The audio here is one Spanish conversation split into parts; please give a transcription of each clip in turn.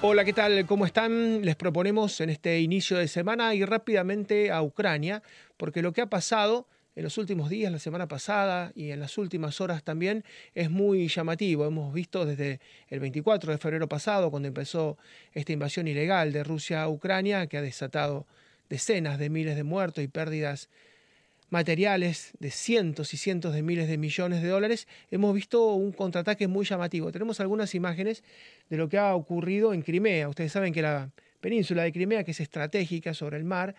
Hola, ¿qué tal? ¿Cómo están? Les proponemos en este inicio de semana ir rápidamente a Ucrania, porque lo que ha pasado en los últimos días, la semana pasada y en las últimas horas también es muy llamativo. Hemos visto desde el 24 de febrero pasado, cuando empezó esta invasión ilegal de Rusia a Ucrania, que ha desatado decenas de miles de muertos y pérdidas materiales de cientos y cientos de miles de millones de dólares, hemos visto un contraataque muy llamativo. Tenemos algunas imágenes de lo que ha ocurrido en Crimea. Ustedes saben que la península de Crimea, que es estratégica sobre el mar,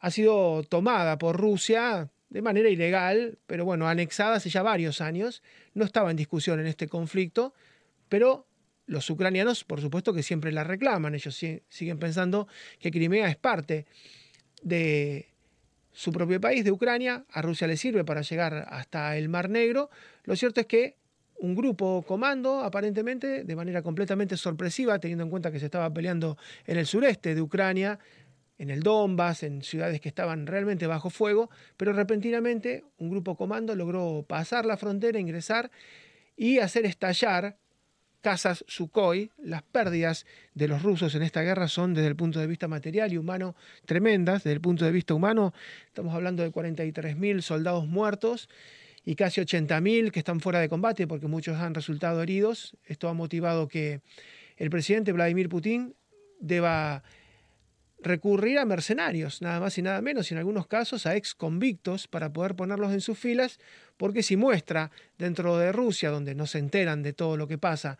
ha sido tomada por Rusia de manera ilegal, pero bueno, anexada hace ya varios años. No estaba en discusión en este conflicto, pero los ucranianos, por supuesto que siempre la reclaman. Ellos siguen pensando que Crimea es parte de su propio país, de Ucrania, a Rusia le sirve para llegar hasta el Mar Negro. Lo cierto es que un grupo comando, aparentemente, de manera completamente sorpresiva, teniendo en cuenta que se estaba peleando en el sureste de Ucrania, en el Donbass, en ciudades que estaban realmente bajo fuego, pero repentinamente un grupo comando logró pasar la frontera, ingresar y hacer estallar casas Sukhoi. Las pérdidas de los rusos en esta guerra son desde el punto de vista material y humano tremendas. Desde el punto de vista humano estamos hablando de 43.000 soldados muertos y casi 80.000 que están fuera de combate porque muchos han resultado heridos. Esto ha motivado que el presidente Vladimir Putin deba recurrir a mercenarios, nada más y nada menos, y en algunos casos a ex convictos para poder ponerlos en sus filas, porque si muestra dentro de Rusia, donde no se enteran de todo lo que pasa,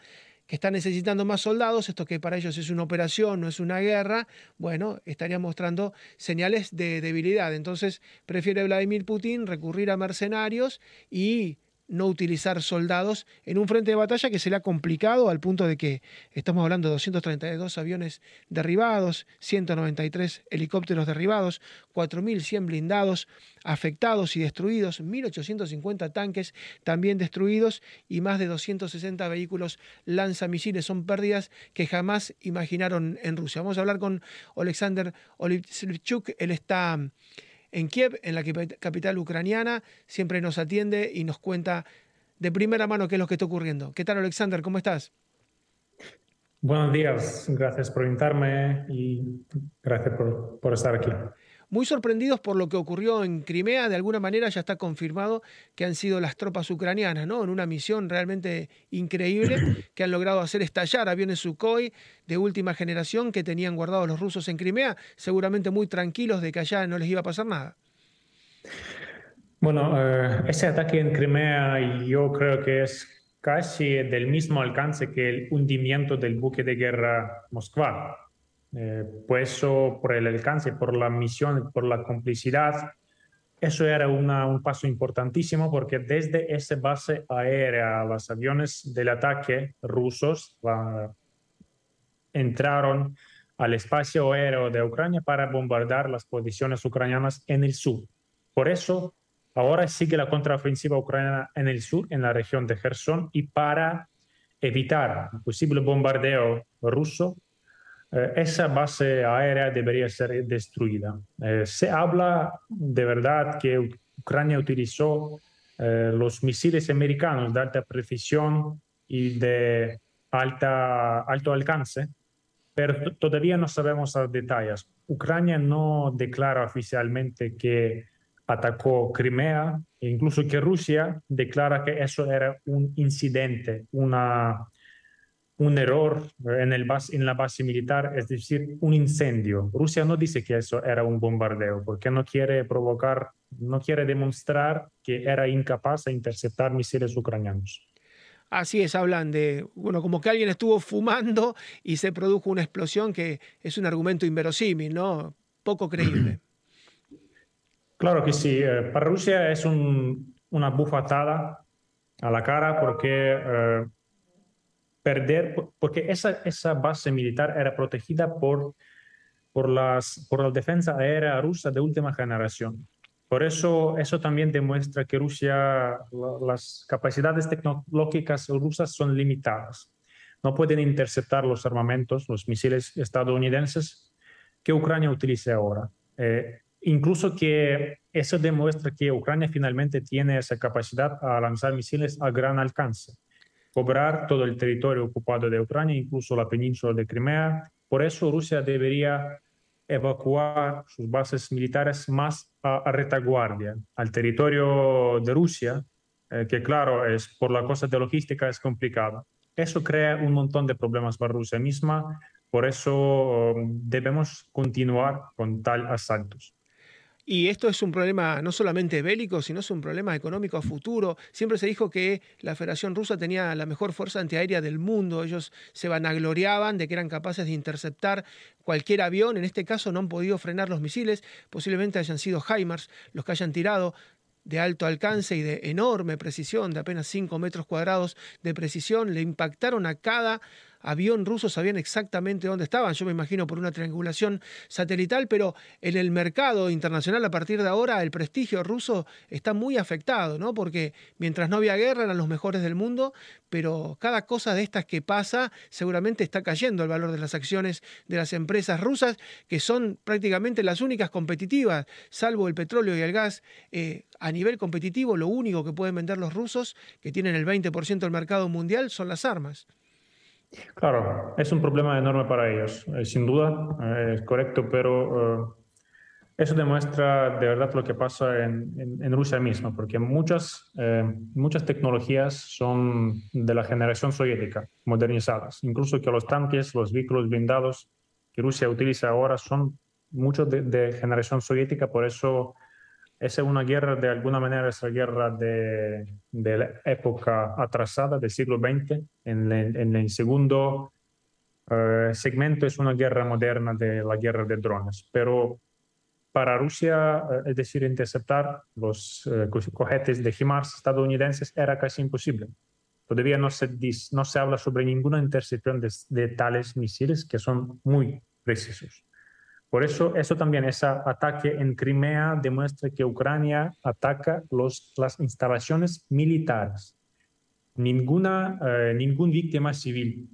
que está necesitando más soldados, esto que para ellos es una operación, no es una guerra, bueno, estaría mostrando señales de debilidad. Entonces prefiere Vladimir Putin recurrir a mercenarios y no utilizar soldados en un frente de batalla que se le ha complicado al punto de que estamos hablando de 232 aviones derribados, 193 helicópteros derribados, 4.100 blindados afectados y destruidos, 1.850 tanques también destruidos y más de 260 vehículos lanzamisiles. Son pérdidas que jamás imaginaron en Rusia. Vamos a hablar con Alexander Olivchuk, él está en Kiev, en la capital ucraniana. Siempre nos atiende y nos cuenta de primera mano qué es lo que está ocurriendo. ¿Qué tal, Alexander? ¿Cómo estás? Buenos días, gracias por invitarme y gracias por, por estar aquí muy sorprendidos por lo que ocurrió en Crimea. De alguna manera ya está confirmado que han sido las tropas ucranianas, ¿no? En una misión realmente increíble que han logrado hacer estallar aviones Sukhoi de última generación que tenían guardados los rusos en Crimea, seguramente muy tranquilos de que allá no les iba a pasar nada. Bueno, eh, ese ataque en Crimea yo creo que es casi del mismo alcance que el hundimiento del buque de guerra Moskva eh, pues por el alcance, por la misión, por la complicidad. Eso era un paso importantísimo porque desde esa base aérea los aviones del ataque rusos entraron al espacio aéreo de Ucrania para bombardear las posiciones ucranianas en el sur. Por eso ahora sigue la contraofensiva ucraniana en el sur, en la región de Gerson, y para evitar un posible bombardeo ruso, eh, esa base aérea debería ser destruida. Eh, se habla de verdad que Ucrania utilizó eh, los misiles americanos de alta precisión y de alta, alto alcance, pero todavía no sabemos los detalles. Ucrania no declara oficialmente que atacó Crimea, e incluso que Rusia declara que eso era un incidente, una un error en, el en la base militar, es decir, un incendio. Rusia no dice que eso era un bombardeo porque no quiere provocar, no quiere demostrar que era incapaz de interceptar misiles ucranianos. Así es, hablan de, bueno, como que alguien estuvo fumando y se produjo una explosión que es un argumento inverosímil, ¿no? Poco creíble. Claro que sí. Eh, para Rusia es una bufatada a la cara porque eh, perder, porque esa, esa base militar era protegida por, por, las, por la defensa aérea rusa de última generación. Por eso, eso también demuestra que Rusia, las capacidades tecnológicas rusas son limitadas. No pueden interceptar los armamentos, los misiles estadounidenses que Ucrania utilice ahora. Eh, incluso que eso demuestra que Ucrania finalmente tiene esa capacidad a lanzar misiles a gran alcance cobrar todo el territorio ocupado de Ucrania, incluso la península de Crimea. Por eso Rusia debería evacuar sus bases militares más a, retaguardia, al territorio de Rusia, eh, que claro, es por la cosa de logística es complicada. Eso crea un montón de problemas para Rusia misma, por eso um, debemos continuar con tal asaltos. Y esto es un problema no solamente bélico, sino es un problema económico a futuro. Siempre se dijo que la Federación Rusa tenía la mejor fuerza antiaérea del mundo. Ellos se vanagloriaban de que eran capaces de interceptar cualquier avión. En este caso no han podido frenar los misiles. Posiblemente hayan sido HIMARS los que hayan tirado de alto alcance y de enorme precisión, de apenas 5 metros cuadrados de precisión, le impactaron a cada avión ruso sabían exactamente dónde estaban, yo me imagino por una triangulación satelital, pero en el mercado internacional a partir de ahora el prestigio ruso está muy afectado, ¿no? Porque mientras no había guerra eran los mejores del mundo, pero cada cosa de estas que pasa seguramente está cayendo el valor de las acciones de las empresas rusas, que son prácticamente las únicas competitivas, salvo el petróleo y el gas. Eh, a nivel competitivo, lo único que pueden vender los rusos, que tienen el 20% del mercado mundial, son las armas. Claro, es un problema enorme para ellos, eh, sin duda, eh, es correcto, pero eh, eso demuestra de verdad lo que pasa en, en, Rusia misma, porque muchas, muchas tecnologías son de la generación soviética, modernizadas, incluso que los tanques, los vehículos blindados que Rusia utiliza ahora son muchos de, de generación soviética, por eso es una guerra, de alguna manera, es la guerra de, de la época atrasada del siglo XX. En, en el segundo uh, segmento es una guerra moderna de la guerra de drones. Pero para Rusia, uh, es decir, interceptar los uh, cohetes de HIMARS estadounidenses era casi imposible. Todavía no se, no se habla sobre ninguna intercepción de, de tales misiles que son muy precisos. Por eso, eso también, ese ataque en Crimea demuestra que Ucrania ataca las instalaciones militares. Ninguna, eh, ningún víctima civil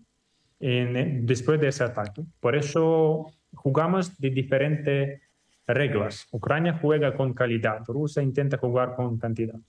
en, después de ese ataque. Por eso jugamos de diferentes reglas. Ucrania juega con calidad, Rusia intenta jugar con cantidad.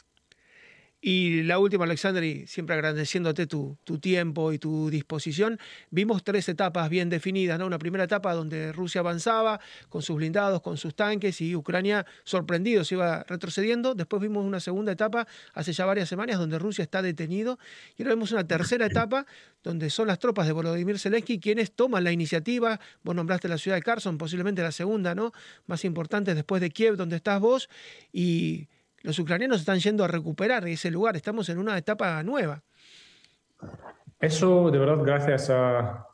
Y la última, Alexander, y siempre agradeciéndote tu, tu, tiempo y tu disposición, vimos tres etapas bien definidas, ¿no? Una primera etapa donde Rusia avanzaba con sus blindados, con sus tanques y Ucrania sorprendido se iba retrocediendo. Después vimos una segunda etapa hace ya varias semanas donde Rusia está detenido. Y ahora vemos una tercera etapa donde son las tropas de Volodymyr Zelensky quienes toman la iniciativa. Vos nombraste la ciudad de Kherson, posiblemente la segunda, ¿no? Más importante después de Kiev, donde estás vos. Y los ucranianos están yendo a recuperar ese lugar. Estamos en una etapa nueva. Eso de verdad gracias a,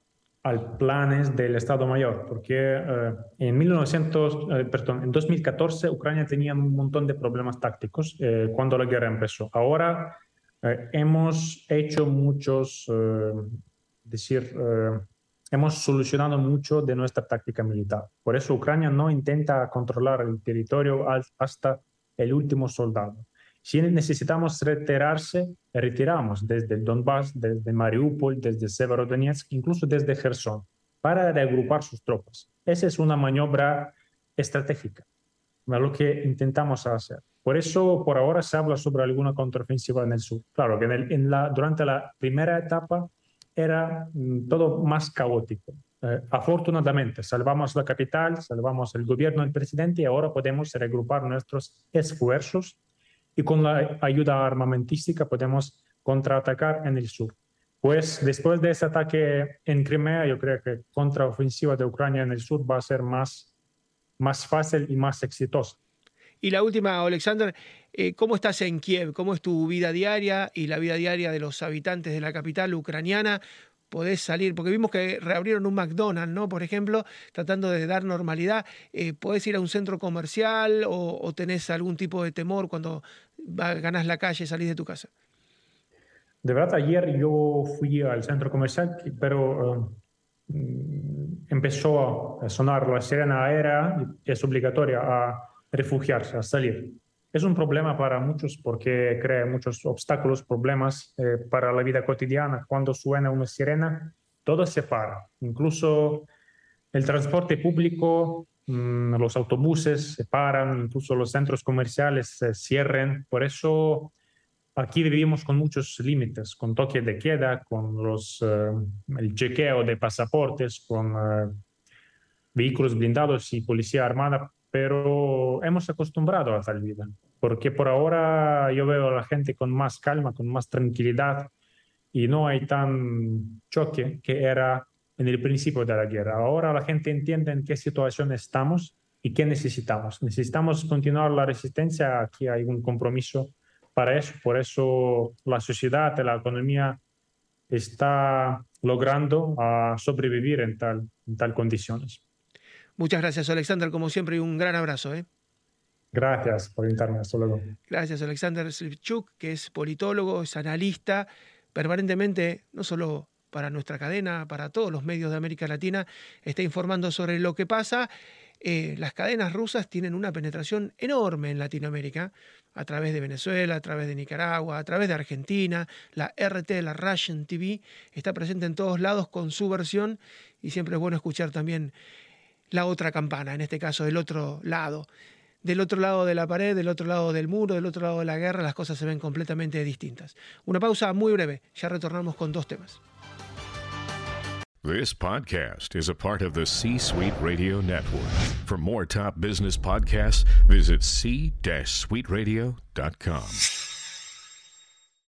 al planes del Estado Mayor, porque eh, en, 1900, eh, perdón, en 2014 Ucrania tenía un montón de problemas tácticos eh, cuando la guerra empezó. Ahora hemos hecho muchos, decir, hemos solucionado mucho de nuestra táctica militar. Por eso Ucrania no intenta controlar el territorio hasta el último soldado. Si necesitamos retirarse, retiramos desde el Donbass, desde Mariupol, desde Severodonetsk, incluso desde Gerson, para reagrupar sus tropas. Esa es una maniobra estratégica, lo que intentamos hacer. Por eso, por ahora se habla sobre alguna contraofensiva en el sur. Claro que en, la, durante la primera etapa era mm, todo más caótico. Eh, afortunadamente, salvamos la capital, salvamos el gobierno del presidente y ahora podemos reagrupar nuestros esfuerzos y con la ayuda armamentística podemos contraatacar en el sur. Pues después de ese ataque en Crimea, yo creo que contraofensiva de Ucrania en el sur va a ser más, más fácil y más exitosa. Y la última, Alexander, eh, ¿cómo estás en Kiev? ¿Cómo es tu vida diaria y la vida diaria de los habitantes de la capital ucraniana? Podés salir, porque vimos que reabrieron un McDonald's, ¿no? Por ejemplo, tratando de dar normalidad, eh, podés ir a un centro comercial o, tenés algún tipo de temor cuando ganás la calle, salís de tu casa. De verdad, ayer yo fui al centro comercial, pero eh, empezó a sonar la sirena aérea, es obligatoria a refugiarse, a salir es un problema para muchos porque crea muchos obstáculos, problemas eh, para la vida cotidiana. Cuando suena una sirena, todo se para, incluso el transporte público, mm, los autobuses se paran, incluso los centros comerciales se cierran. Por eso aquí vivimos con muchos límites, con toque de queda, con los, eh, el chequeo de pasaportes, con eh, vehículos blindados y policía armada, pero hemos acostumbrado a tal vida, porque por ahora yo veo a la gente con más calma, con más tranquilidad y no hay tan choque que era en el principio de la guerra. Ahora la gente entiende en qué situación estamos y qué necesitamos. Necesitamos continuar la resistencia, aquí hay un compromiso para eso, por eso la sociedad, la economía está logrando a sobrevivir en tal, en tal condiciones. Muchas gracias, Alexander, como siempre, y un gran abrazo. ¿eh? Gracias por invitarme. Hasta luego. Gracias, Alexander Slivchuk, que es politólogo, es analista, permanentemente, no solo para nuestra cadena, para todos los medios de América Latina, está informando sobre lo que pasa. Eh, las cadenas rusas tienen una penetración enorme en Latinoamérica, a través de Venezuela, a través de Nicaragua, a través de Argentina. La RT, la Russian TV, está presente en todos lados con su versión y siempre es bueno escuchar también la otra campana, en este caso del otro lado. Del otro lado de la pared, del otro lado del muro, del otro lado de la guerra, las cosas se ven completamente distintas. Una pausa muy breve, ya retornamos con dos temas. This podcast is a part of the C Suite Radio Network. For more top business podcasts, visit c-suiteradio.com.